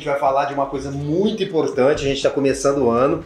gente vai falar de uma coisa muito importante. A gente está começando o ano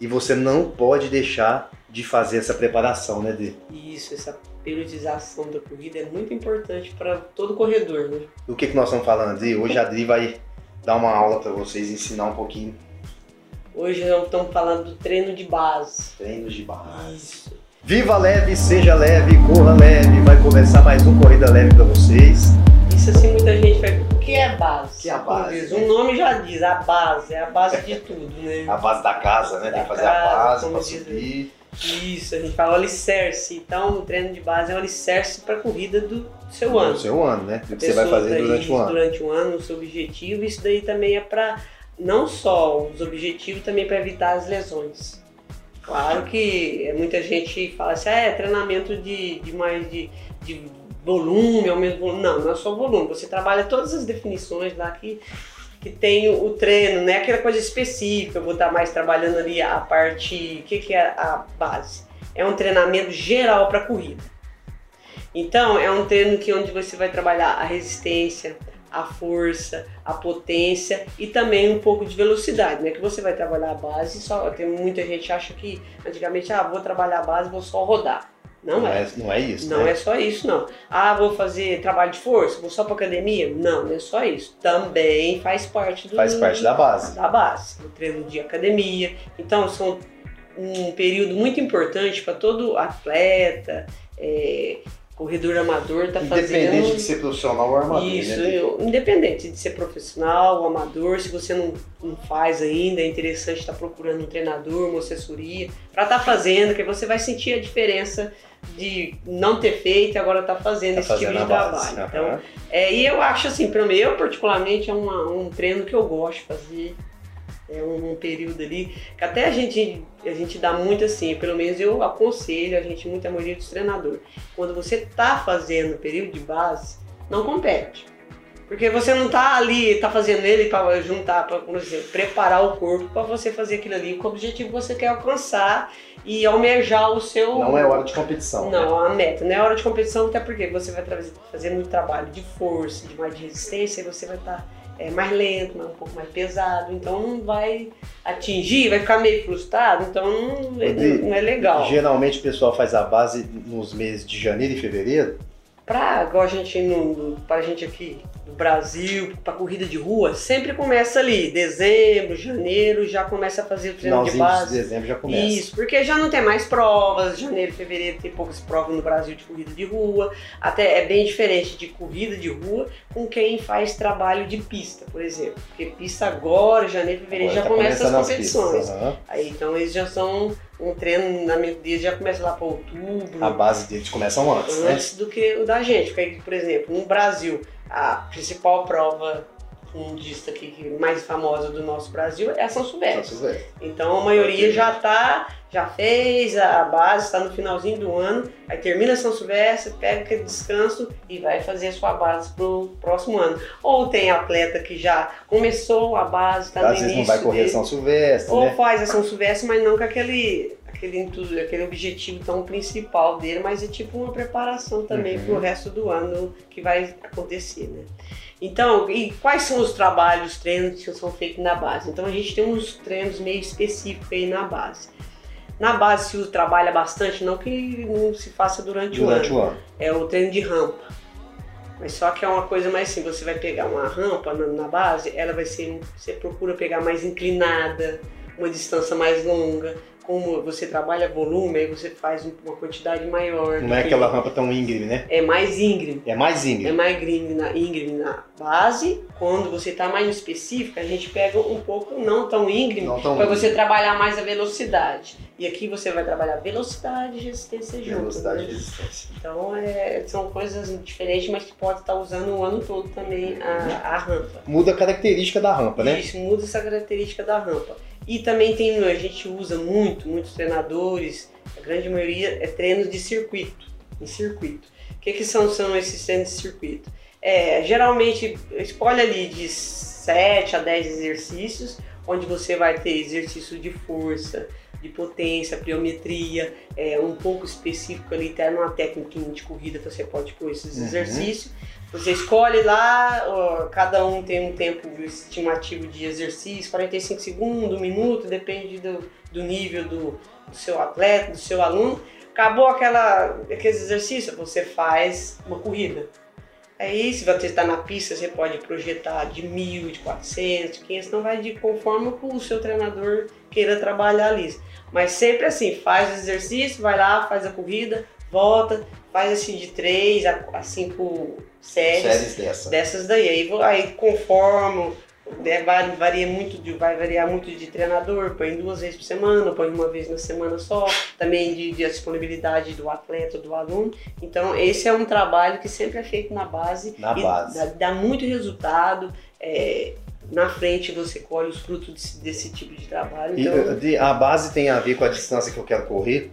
e você não pode deixar de fazer essa preparação, né, Dê? Isso, essa periodização da corrida é muito importante para todo corredor, né? Do que, que nós estamos falando, Dê? Hoje a Adri vai dar uma aula para vocês, ensinar um pouquinho. Hoje nós estamos falando do treino de base. Treinos de base. Isso. Viva leve, seja leve, corra leve. Vai começar mais um Corrida Leve para vocês. Base? O que é a base? diz, O nome já diz, a base, é a base de tudo, né? A base da casa, né? Tem que Da fazer a casa, base como para diz subir. Isso, a gente fala o alicerce. Então, o treino de base é o alicerce para a corrida do seu No ano. seu ano, né? O A que você vai fazer daí, durante o ano. Durante o ano, o seu objetivo. Isso daí também é para não só os objetivos, também para evitar as lesões. Claro que muita gente fala assim, ah, é treinamento de, de mais de, de volume, aumento de volume. Não, não é só volume. Você trabalha todas as definições lá que, que tem o, o treino, não é aquela coisa específica. Eu vou estar mais trabalhando ali a parte. O que, que é a base? É um treinamento geral para corrida. Então, é um treino que onde você vai trabalhar a resistência, a força, a potência e também um pouco de velocidade, né? Que você vai trabalhar a base, só tem muita gente acha que antigamente, ah, vou trabalhar a base, vou só rodar. Não, Não é. é, não é isso, Não né? é só isso, não. Ah, vou fazer trabalho de força, vou só para academia? Não, não é só isso. Também faz parte do Faz parte da base. da base, do treino de academia. Então, são um período muito importante para todo atleta, é, corredor amador tá Independente fazendo. de ser profissional ou armador, Isso, né? eu- independente de ser profissional ou amador, se você não, não faz ainda, é interessante estar procurando um treinador, uma assessoria, para estar fazendo, que você vai sentir a diferença de não ter feito e agora estar fazendo Tá esse fazendo tipo de trabalho. Então, Aham. é, e eu acho assim, para mim, eu particularmente, é uma- um treino que eu gosto de fazer. É um, um período ali que até a gente, a gente dá muito assim, pelo menos eu aconselho a gente, muito a maioria dos treinadores. Quando você tá fazendo período de base, não compete. Porque você não tá ali, tá fazendo ele para juntar, para preparar o corpo para você fazer aquilo ali com o objetivo que você quer alcançar e almejar o seu. Não é hora de competição. né? Não, a meta. Não é hora de competição, até porque você vai fazer muito trabalho de força, de mais de resistência, e você vai estar mais lento, um pouco mais pesado, então não vai atingir, vai ficar meio frustrado, então não, é- não é legal. Geralmente o pessoal faz a base nos meses de janeiro e fevereiro. Pra, igual a gente, no, pra gente aqui do Brasil, pra corrida de rua, sempre começa ali, dezembro, janeiro, já começa a fazer o treino de Finalzinho de base. dezembro já começa. Isso, porque já não tem mais provas, janeiro, fevereiro tem poucas provas no Brasil de corrida de rua. Até é bem diferente de corrida de rua com quem faz trabalho de pista, por exemplo. Porque pista agora, janeiro, fevereiro, Agora já tá começa as competições. pistas, aham. Aí então eles já são um treinamento deles já começa lá para outubro. A base deles começam antes, né? antes do que o da gente. Porque, por exemplo, no Brasil, a principal prova fundista aqui, mais famosa do nosso Brasil é a São Silvestre. Então a maioria já tá, já fez a base, está no finalzinho do ano, aí termina São Silvestre, pega aquele descanso e vai fazer a sua base pro próximo ano. Ou tem atleta que já começou a base, tá no Às vezes início não vai correr dele, São Silvestre, ou né? faz a São Silvestre, mas não com aquele, aquele, aquele objetivo tão principal dele, mas é tipo uma preparação também Uhum. pro resto do ano que vai acontecer, né? Então, e quais são os trabalhos, os treinos que são feitos na base? Então a gente tem uns treinos meio específicos aí na base. Na base se trabalha bastante, não que não se faça durante, Durante o ano. o ano. É o treino de rampa. Mas só que é uma coisa mais assim, você vai pegar uma rampa na, na base, ela vai ser, você procura pegar mais inclinada, uma distância mais longa. Como você trabalha volume, aí você faz uma quantidade maior. Não é aquela rampa tão íngreme, né? É mais íngreme. É mais É íngreme. mais íngreme na, íngreme na base. Quando você está mais específico, a gente pega um pouco não tão íngreme para você trabalhar mais a velocidade. E aqui você vai trabalhar velocidade e resistência junto. Velocidade né? de resistência. Então é, são coisas diferentes, mas que pode estar usando o ano todo também a, a rampa. Muda a característica da rampa, né? Isso muda essa característica da rampa. E também tem, a gente usa muito, muitos treinadores, a grande maioria é treinos de circuito, em circuito. O que, que são, são esses treinos de circuito? É, geralmente escolhe ali de 7 a 10 exercícios, onde você vai ter exercício de força, de potência, pliometria, é, um pouco específico ali, até numa técnica de corrida você pode pôr esses Uhum. exercícios. Você escolhe lá, ó, cada um tem um tempo estimativo de exercício, 45 segundos, um minuto, depende do, do nível do, do seu atleta, do seu aluno. Acabou aquela, aqueles exercícios, você faz uma corrida. Aí, se você está na pista, você pode projetar de mil, de 400, 500, não vai de conforme o seu treinador queira trabalhar ali. Mas sempre assim, faz o exercício, vai lá, faz a corrida, volta, faz assim de 3 a 5 séries, Séries dessa. dessas daí. Aí, aí conforme, varia muito de, vai variar muito de treinador, põe duas vezes por semana, põe uma vez na semana só, também de, de disponibilidade do atleta, do aluno. Então esse é um trabalho que sempre é feito na base Na e base. Dá, dá muito resultado. é, na frente você colhe os frutos desse, desse tipo de trabalho. E, Então, eh, de- a base tem a ver com a distância que eu quero correr?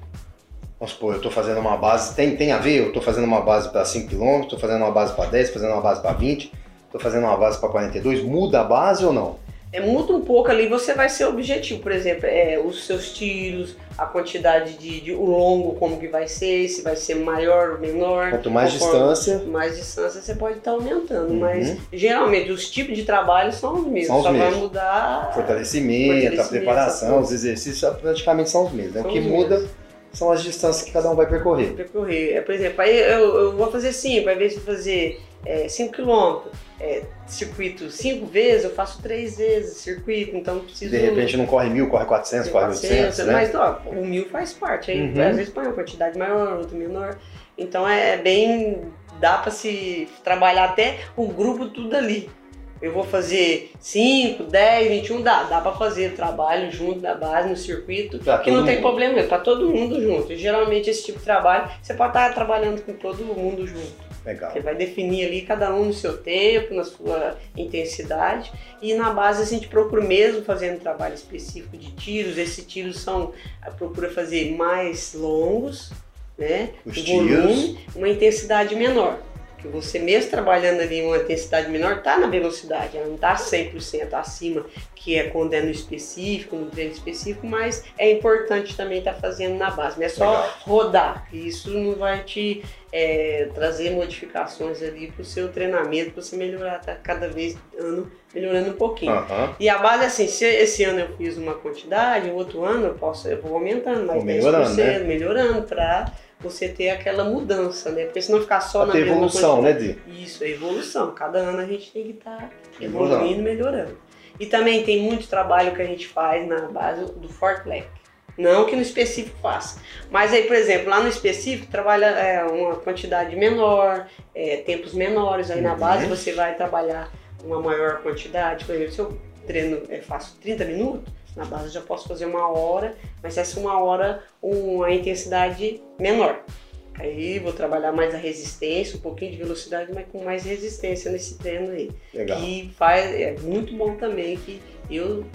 Vamos supor, eu estou fazendo uma base, tem, tem a ver? Eu estou fazendo uma base para 5 km, estou fazendo uma base para 10, fazendo uma base para 20, estou fazendo uma base para 42, muda a base ou não? É, muda um pouco ali, você vai ser objetivo, por exemplo, é, os seus tiros, a quantidade de, de- o longo, como que vai ser, se vai ser maior ou menor. Quanto mais distância, Mais distância você pode estar aumentando, Uhum. mas geralmente os tipos de trabalho são os mesmos, São os só mesmos. vai mudar. fortalecimento, a Fortalecimento, preparação, essa os exercícios praticamente são os mesmos. né? O São que os muda mesmos. são as distâncias que cada um vai percorrer. percorrer. É, por exemplo, aí eu, eu vou fazer 5, ao invés de fazer 5 km, circuito 5 vezes, eu faço 3 vezes circuito, então eu preciso. De repente não corre mil, corre 400, corre 800, né? Mas ó, o mil faz parte, aí Uhum. às vezes põe uma quantidade maior, outra menor. Então é bem. dá para se trabalhar até o grupo tudo ali. Eu vou fazer 5, 10, 21, dá. Dá para fazer trabalho junto da base no circuito, Pra que não todo tem mundo. problema, tá todo mundo junto. E geralmente esse tipo de trabalho, você pode estar trabalhando com todo mundo junto. Legal. Você vai definir ali cada um no seu tempo, na sua intensidade. E na base a gente procura mesmo fazendo trabalho específico de tiros. Esses tiros são, a procura fazer mais longos, né? Os Um tiros. volume, uma intensidade menor. Que você mesmo trabalhando ali uma intensidade menor, tá na velocidade, ela não tá 100% acima, que é quando é no específico, no treino específico, mas é importante também estar fazendo na base. Não é só Legal. rodar, que isso não vai te é, trazer modificações ali pro seu treinamento, para você melhorar, tá cada vez ano melhorando um pouquinho. E a base é assim, se esse ano eu fiz uma quantidade, o outro ano eu posso, eu vou aumentando mais Vou melhorando, 10%, né? melhorando para você ter aquela mudança, né? Porque se não ficar só Pra na ter mesma evolução, né, quantidade- Di? Isso, é evolução. Cada ano a gente tem que estar Evoluindo. evoluindo, melhorando. E também tem muito trabalho que a gente faz na base do Fortleg. Não que no específico faça. Mas aí, por exemplo, lá no específico trabalha é, uma quantidade menor, é, tempos menores. Aí na Uhum. base você vai trabalhar uma maior quantidade. Por exemplo, se eu treino, é, faço 30 minutos, na base eu já posso fazer uma hora, mas essa uma hora uma intensidade menor. Aí vou trabalhar mais a resistência, um pouquinho de velocidade, mas com mais resistência nesse treino aí. Legal. E faz, é muito bom também que eu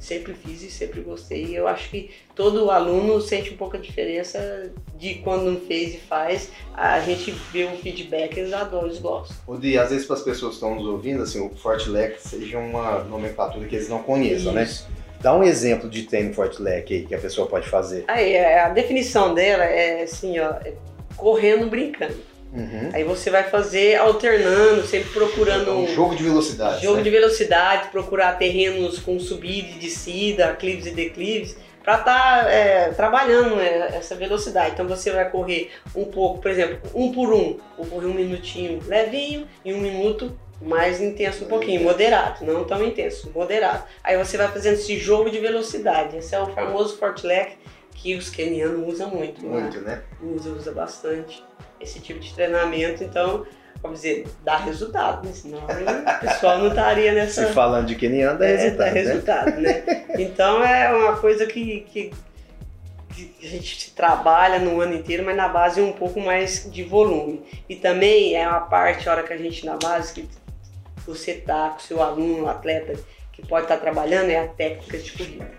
sempre fiz e sempre gostei. Eu acho que todo aluno sente um pouco a diferença de quando não fez e faz. A gente vê o feedback, eles adoram, eles gostam. O Di, às vezes para as pessoas que estão nos ouvindo, assim, o Fortlec seja uma nomenclatura que eles não conheçam, né? Dá um exemplo de treino Fortlec aí que a pessoa pode fazer. Aí, é, a definição dela é assim, ó, é correndo, brincando. Uhum. Aí você vai fazer alternando, sempre procurando É um jogo de velocidade. Jogo né? de velocidade, procurar terrenos com subida e descida, aclives e declives, para estar trabalhando né, essa velocidade. Então você vai correr um pouco, por exemplo, um por um, vou correr um minutinho levinho e um minuto mais intenso um pouquinho, moderado, não tão intenso, moderado. Aí você vai fazendo esse jogo de velocidade. Esse é o famoso Fortlec que os kenianos usam muito. lá. Muito, né? Usa, usa bastante esse tipo de treinamento, então, vamos dizer, dá resultado, né? Senão o pessoal não estaria nessa. Se falando de keniano, dá É, resultado, dá né? resultado, né? Então é uma coisa que, que, que a gente trabalha no ano inteiro, mas na base é um pouco mais de volume. E também é uma parte, a hora que a gente na base, que você tá com seu aluno, atleta, que pode estar trabalhando, é a técnica de corrida.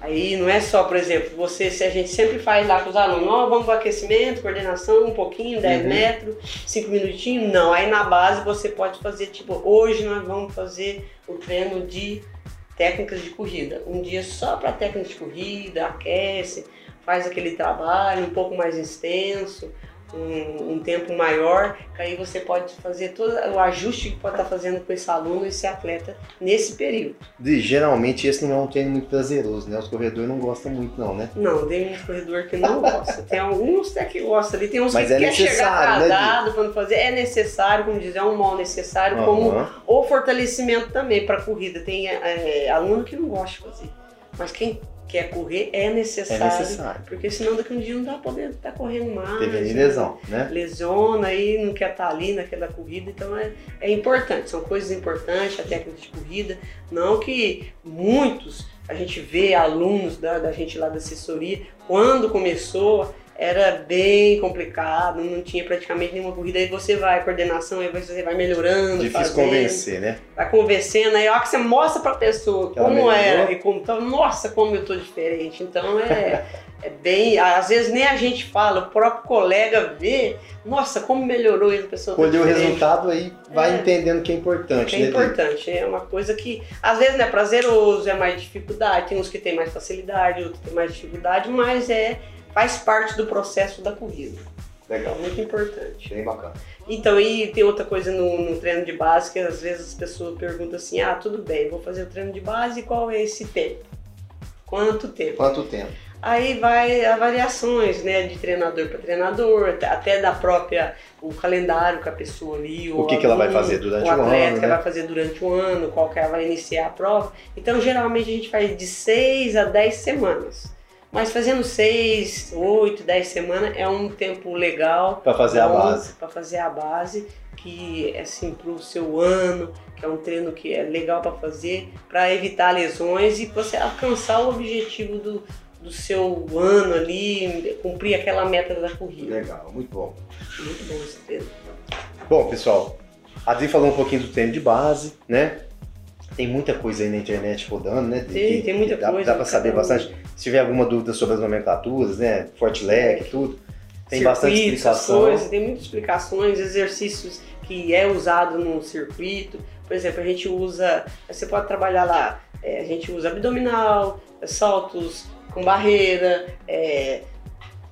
Aí não é só, por exemplo, você, se a gente sempre faz lá com os alunos, ó, vamos para aquecimento, coordenação, um pouquinho, 10 Uhum. metros, 5 minutinhos. Não, aí na base você pode fazer, tipo, hoje nós vamos fazer o treino de técnicas de corrida. Um dia só para técnicas de corrida, aquece, faz aquele trabalho um pouco mais extenso. Um, um, tempo maior, que aí você pode fazer todo o ajuste que pode estar fazendo com esse aluno, esse atleta, nesse período. E, geralmente esse não é um treino muito prazeroso, né? Os corredores não gostam muito não, né? Não, tem muito corredor que não gosta. Tem alguns até que gostam ali, tem uns Mas que é quer chegar né, atrasado para fazer. É necessário, como dizer, é um mal necessário, uhum. como o fortalecimento também para corrida. Tem é, aluno que não gosta de fazer. Mas quem quer correr é necessário, é necessário. Porque senão daqui a um dia não dá poder estar tá correndo mais. Teve lesão, né? Lesiona aí, não quer estar tá ali naquela corrida, então é, é importante, são coisas importantes, a técnica de corrida. Não que muitos, a gente vê alunos da, da gente lá da assessoria, quando começou, era bem complicado, não tinha praticamente nenhuma corrida. Aí você vai, coordenação, aí você vai melhorando. Difícil fazendo, convencer, né? Vai convencendo, aí ó, que você mostra pra pessoa que como era e como então, nossa, como eu tô diferente. Então é, é bem. Às vezes nem a gente fala, o próprio colega vê, nossa, como melhorou e a pessoa. Tá Colheu o resultado aí, vai é, entendendo que é importante. Que é né, importante, é uma coisa que às vezes não é prazeroso, é mais dificuldade. Tem uns que tem mais facilidade, outros que tem mais dificuldade, mas é faz parte do processo da corrida. Legal. É muito importante. Bem bacana. Então, e tem outra coisa no, no, treino de base que às vezes as pessoas perguntam assim: ah, tudo bem, vou fazer o treino de base, qual é esse tempo? Quanto tempo? Quanto tempo? Aí vai as variações, né, de treinador para treinador, até da própria o calendário que a pessoa ali, o, o que, que ela vai fazer durante o, ano, o atleta que né? vai fazer durante o ano, qual que ela vai iniciar a prova. Então, geralmente a gente faz de 6 a 10 semanas. Mas fazendo seis, oito, dez semanas é um tempo legal. Para fazer bom, a base. Para fazer a base, que é assim para o seu ano, que é um treino que é legal para fazer, para evitar lesões e você alcançar o objetivo do, do seu ano ali, cumprir aquela meta da corrida. Legal, muito bom. Muito bom esse treino. Bom, pessoal, a Adri falou um pouquinho do treino de base, né? Tem muita coisa aí na internet rodando, né? Tem, tem muita dá, coisa. Dá para saber bastante. Se tiver alguma dúvida sobre as nomenclaturas, né? Forte e tudo, tem circuito, bastante explicação. Coisas, tem muitas explicações, exercícios que é usado no circuito. Por exemplo, a gente usa, você pode trabalhar lá, é, a gente usa abdominal, saltos com barreira, é,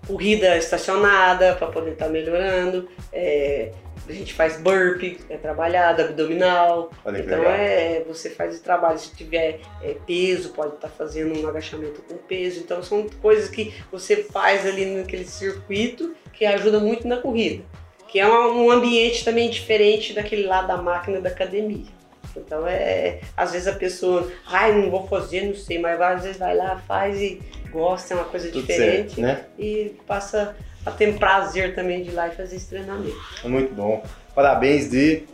corrida estacionada para poder estar tá melhorando, é, a gente faz burpee, é trabalhado, abdominal. Olha então legal. é, você faz o trabalho. Se tiver é, peso, pode estar tá fazendo um agachamento com peso. Então são coisas que você faz ali naquele circuito que ajuda muito na corrida. Que é um ambiente também diferente daquele lado da máquina da academia. Então é. Às vezes a pessoa, ai, não vou fazer, não sei, mas às vezes vai lá, faz e gosta, é uma coisa Tudo diferente certo, né? e passa a ter prazer também de ir lá e fazer esse treinamento. Muito bom. Parabéns, Di.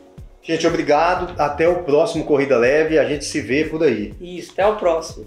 Gente, obrigado. Até o próximo Corrida Leve. A gente se vê por aí. Isso, até o próximo.